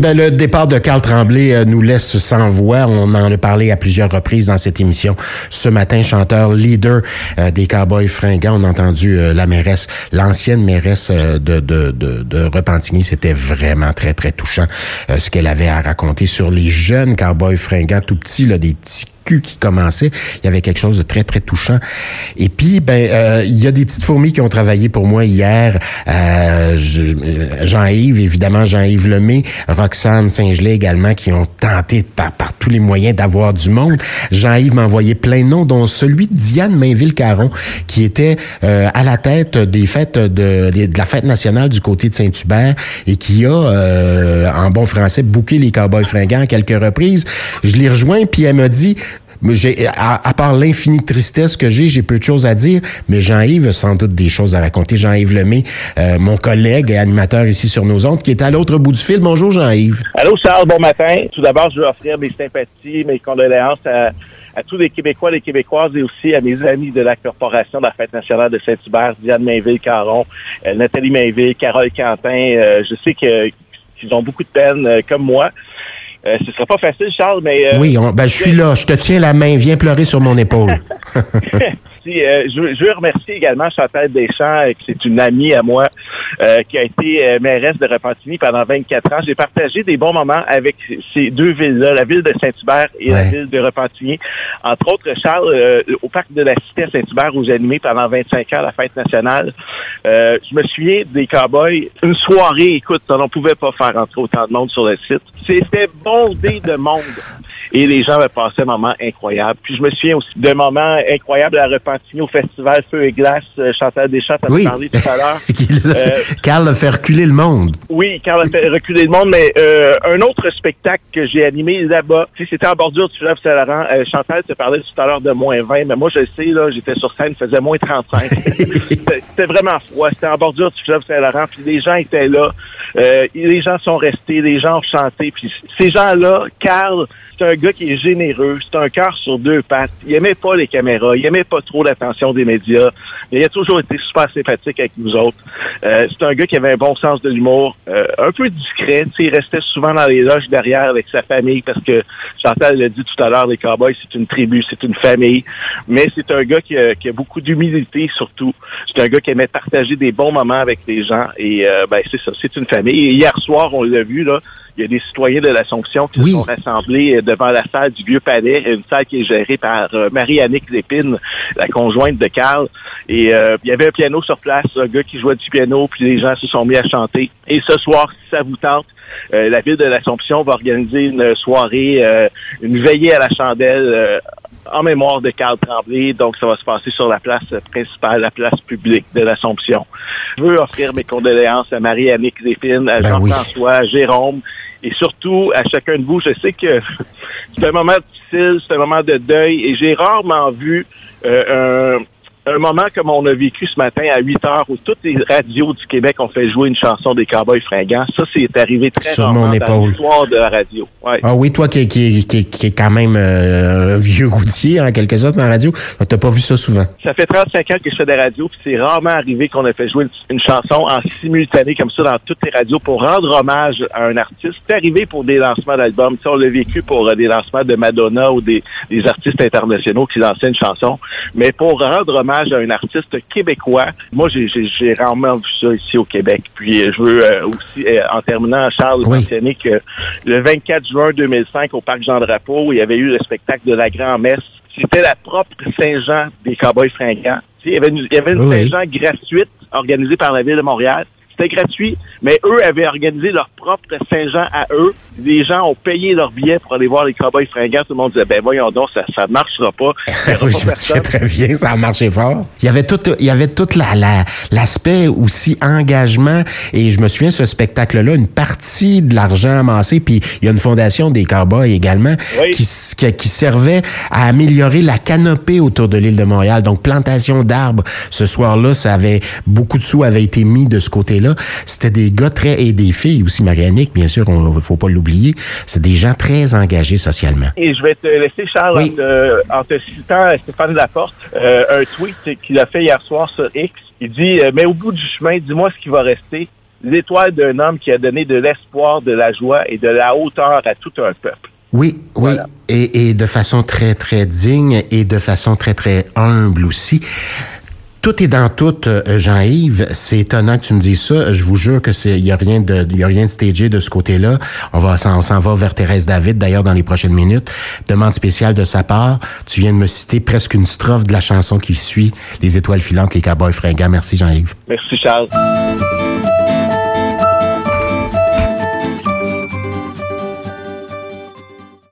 Ben, le départ de Carl Tremblay euh, nous laisse sans voix. On en a parlé à plusieurs reprises dans cette émission. Ce matin, chanteur leader euh, des Cowboys fringants, on a entendu euh, la mairesse, l'ancienne mairesse de, de, de, de Repentigny. C'était vraiment très, très touchant ce qu'elle avait à raconter sur les jeunes Cowboys fringants, tout petits, là, des petits qui commençait. Il y avait quelque chose de très, très touchant. Et puis, ben, euh, il y a des petites fourmis qui ont travaillé pour moi hier. Euh, Jean-Yves, évidemment, Jean-Yves Lemay, Roxane Saint-Gelais également, qui ont tenté par, par tous les moyens d'avoir du monde. Jean-Yves m'a envoyé plein de noms, dont celui de Diane Mainville-Caron, qui était euh, à la tête des fêtes de, de, la fête nationale du côté de Saint-Hubert et qui a, euh, en bon français, bouqué les Cowboys fringants à quelques reprises. Je l'ai rejoint, puis elle m'a dit, j'ai, à, part l'infinie tristesse que j'ai, j'ai peu de choses à dire, mais Jean-Yves a sans doute des choses à raconter. Jean-Yves Lemay, euh, mon collègue et animateur ici sur nos ondes, qui est à l'autre bout du fil. Bonjour Jean-Yves. Allô Charles, bon matin. Tout d'abord, je veux offrir mes sympathies, mes condoléances à, tous les Québécois, les Québécoises et aussi à mes amis de la Corporation de la Fête nationale de Saint-Hubert, Diane Mainville-Caron, euh, Nathalie Mainville, Carole Quentin. Euh, je sais qu'ils ont beaucoup de peine, comme moi. Euh, ce sera pas facile, Charles, mais... Euh, oui, ben, je suis là. Je te tiens la main. Viens pleurer sur mon épaule. Euh, je, veux remercier également Chantal Deschamps, qui c'est une amie à moi, qui a été mairesse de Repentigny pendant 24 ans. J'ai partagé des bons moments avec ces deux villes-là, la ville de Saint-Hubert et la ville de Repentigny. Entre autres, Charles, au parc de la Cité à Saint-Hubert, où j'ai animé pendant 25 ans la fête nationale, je me souviens des cowboys. Une soirée, écoute, on ne pouvait pas faire entrer autant de monde sur le site. C'était bondé de monde. Et les gens avaient passé un moment incroyable. Puis je me souviens aussi d'un moment incroyable à Repentigny au festival Feu et Glace. Euh, Chantal Deschamps a parlé tout à l'heure. euh, Carl a fait reculer le monde. Oui, Carl a fait reculer le monde, mais euh, un autre spectacle que j'ai animé là-bas, c'était en bordure du fleuve Saint-Laurent. Chantal te parlait tout à l'heure de moins 20, mais moi je sais, là, j'étais sur scène, il faisait moins 35. c'était vraiment froid. C'était en bordure du fleuve Saint-Laurent, puis les gens étaient là. Euh, les gens sont restés, les gens ont chanté. Puis ces gens-là, Carl, c'est un gars qui est généreux, c'est un cœur sur deux pattes. Il aimait pas les caméras, il aimait pas trop l'attention des médias, mais il a toujours été super sympathique avec nous autres. Euh, c'est un gars qui avait un bon sens de l'humour, euh, un peu discret. Il restait souvent dans les loges derrière avec sa famille parce que Chantal l'a dit tout à l'heure, les Cowboys, c'est une tribu, c'est une famille. Mais c'est un gars qui a, qui a beaucoup d'humilité surtout. C'est un gars qui aimait partager des bons moments avec les gens et ben c'est ça, c'est une famille hier soir, on l'a vu, là, il y a des citoyens de l'Assomption qui se sont rassemblés euh, devant la salle du Vieux Palais, une salle qui est gérée par euh, Marie-Annick Lépine, la conjointe de Carl. Et euh, il y avait un piano sur place, un gars qui jouait du piano, puis les gens se sont mis à chanter. Et ce soir, si ça vous tente, la ville de l'Assomption va organiser une soirée, une veillée à la chandelle en mémoire de Carl Tremblay. Donc, ça va se passer sur la place principale, la place publique de l'Assomption. Je veux offrir mes condoléances à Marie-Annick Zépine, à ben Jean-François, à Jérôme et surtout à chacun de vous. Je sais que c'est un moment difficile, c'est un moment de deuil et j'ai rarement vu euh, un un moment comme on a vécu ce matin à 8 heures où toutes les radios du Québec ont fait jouer une chanson des Cowboys fringants. Ça, c'est arrivé très Sur rarement dans l'histoire de la radio. Ah oui, toi qui, qui, qui, qui est quand même euh, un vieux routier en quelque sorte dans la radio, t'as pas vu ça souvent. Ça fait 35 ans que je fais des radios, puis c'est rarement arrivé qu'on a fait jouer une, chanson en simultané comme ça dans toutes les radios pour rendre hommage à un artiste. C'est arrivé pour des lancements d'albums. On l'a vécu pour euh, des lancements de Madonna ou des, des artistes internationaux qui lançaient une chanson. Mais pour rendre hommage à un artiste québécois. Moi, j'ai rarement vu ça ici au Québec. Puis euh, je veux euh, aussi, euh, en terminant, Charles, mentionner que le 24 juin 2005, au Parc Jean-Drapeau, il y avait eu le spectacle de la Grand-Messe. C'était la propre Saint-Jean des Cowboys fringants. Il y avait une, il y avait une Saint-Jean gratuite organisée par la Ville de Montréal. C'était gratuit, mais eux avaient organisé leur propre Saint-Jean à eux. Les gens ont payé leur billet pour aller voir les cowboys fringants. Tout le monde disait, ben voyons donc, ça ne marchera pas. oui, je me souviens très bien, ça a marché fort. Il y avait tout, il y avait tout la, l'aspect aussi engagement. Et je me souviens, ce spectacle-là, une partie de l'argent amassé, puis il y a une fondation des cowboys également qui, qui, servait à améliorer la canopée autour de l'île de Montréal. Donc, plantation d'arbres. Ce soir-là, ça avait, beaucoup de sous avaient été mis de ce côté-là. C'était des gars très, et des filles aussi, Marianique, bien sûr, il ne faut pas l'oublier. C'est des gens très engagés socialement. Et je vais te laisser, Charles, en, te, citant Stéphane Laporte, euh, un tweet qu'il a fait hier soir sur X. Il dit, euh, mais au bout du chemin, dis-moi ce qui va rester. l'étoile d'un homme qui a donné de l'espoir, de la joie et de la hauteur à tout un peuple. Oui, oui, et, et de façon très, très digne et de façon très, très humble aussi. Tout est dans tout, euh, Jean-Yves. C'est étonnant que tu me dises ça. Je vous jure que c'est, y a rien de, y a rien de stagé de ce côté-là. On va, on s'en va vers Thérèse David, d'ailleurs, dans les prochaines minutes. Demande spéciale de sa part. Tu viens de me citer presque une strophe de la chanson qui suit, Les étoiles filantes, les cowboys fringants. Merci, Jean-Yves. Merci, Charles.